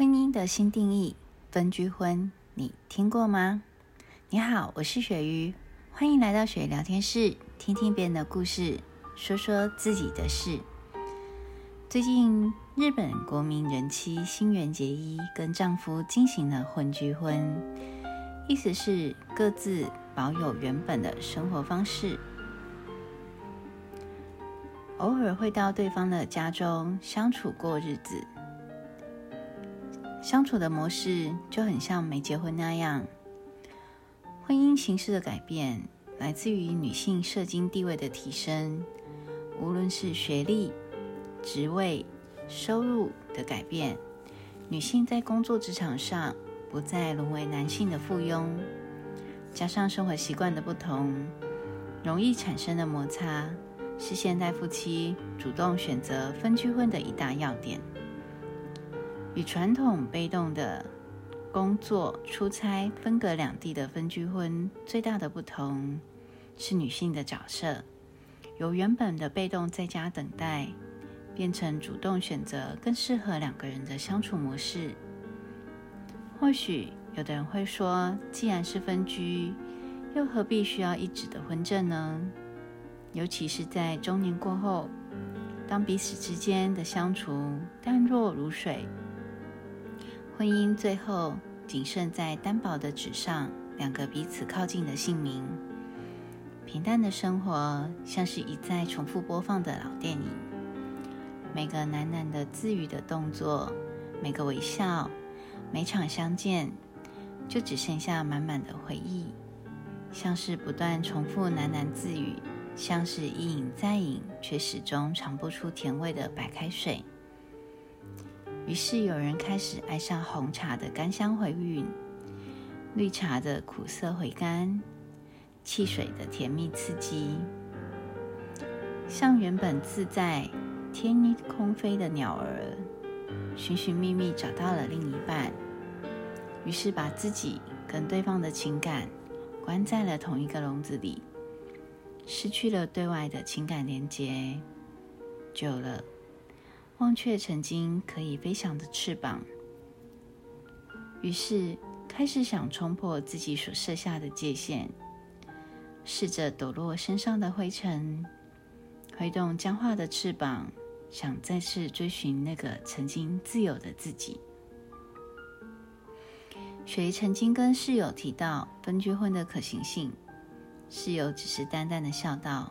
婚姻的新定义，分居婚，你听过吗？你好，我是雪鱼，欢迎来到雪鱼聊天室，听听别人的故事，说说自己的事。最近，日本国民人妻新垣结衣跟丈夫进行了混居婚，意思是各自保有原本的生活方式，偶尔会到对方的家中相处过日子。相处的模式就很像没结婚那样。婚姻形式的改变来自于女性社经地位的提升，无论是学历、职位、收入的改变，女性在工作职场上不再沦为男性的附庸，加上生活习惯的不同，容易产生的摩擦，是现代夫妻主动选择分居婚的一大要点。与传统被动的工作、出差、分隔两地的分居婚最大的不同是女性的角色由原本的被动在家等待，变成主动选择更适合两个人的相处模式。或许有的人会说，既然是分居，又何必需要一纸的婚证呢？尤其是在中年过后，当彼此之间的相处淡若如水。婚姻最后仅剩在单薄的纸上，两个彼此靠近的姓名。平淡的生活像是一再重复播放的老电影，每个喃喃的自语的动作，每个微笑，每场相见，就只剩下满满的回忆，像是不断重复喃喃自语，像是一饮再饮，却始终尝不出甜味的白开水。于是有人开始爱上红茶的甘香回韵，绿茶的苦涩回甘，汽水的甜蜜刺激，像原本自在天空飞的鸟儿，寻寻觅觅找到了另一半，于是把自己跟对方的情感关在了同一个笼子里，失去了对外的情感连接，久了。忘却曾经可以飞翔的翅膀，于是开始想冲破自己所设下的界限，试着抖落身上的灰尘，挥动僵化的翅膀，想再次追寻那个曾经自由的自己。雪姨曾经跟室友提到分居婚的可行性，室友只是淡淡的笑道：“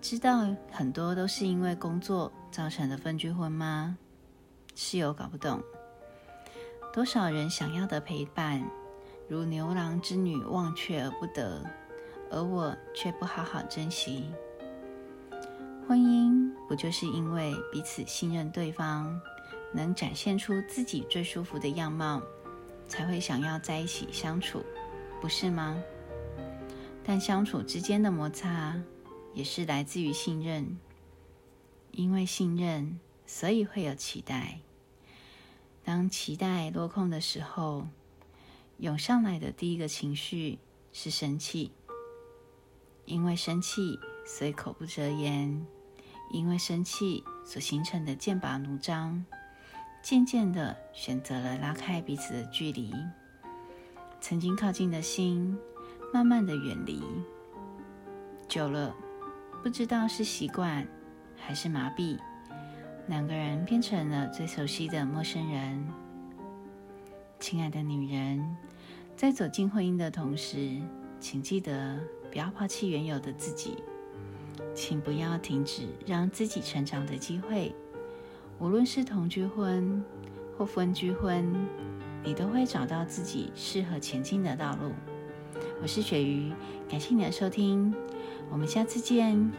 知道很多都是因为工作。”造成的分居婚吗？室友搞不懂。多少人想要的陪伴，如牛郎织女忘却而不得，而我却不好好珍惜。婚姻不就是因为彼此信任对方，能展现出自己最舒服的样貌，才会想要在一起相处，不是吗？但相处之间的摩擦，也是来自于信任。因为信任，所以会有期待。当期待落空的时候，涌上来的第一个情绪是生气。因为生气，所以口不择言；因为生气所形成的剑拔弩张，渐渐的选择了拉开彼此的距离。曾经靠近的心，慢慢的远离。久了，不知道是习惯。还是麻痹，两个人变成了最熟悉的陌生人。亲爱的女人，在走进婚姻的同时，请记得不要抛弃原有的自己，请不要停止让自己成长的机会。无论是同居婚或分居婚，你都会找到自己适合前进的道路。我是雪鱼，感谢你的收听，我们下次见。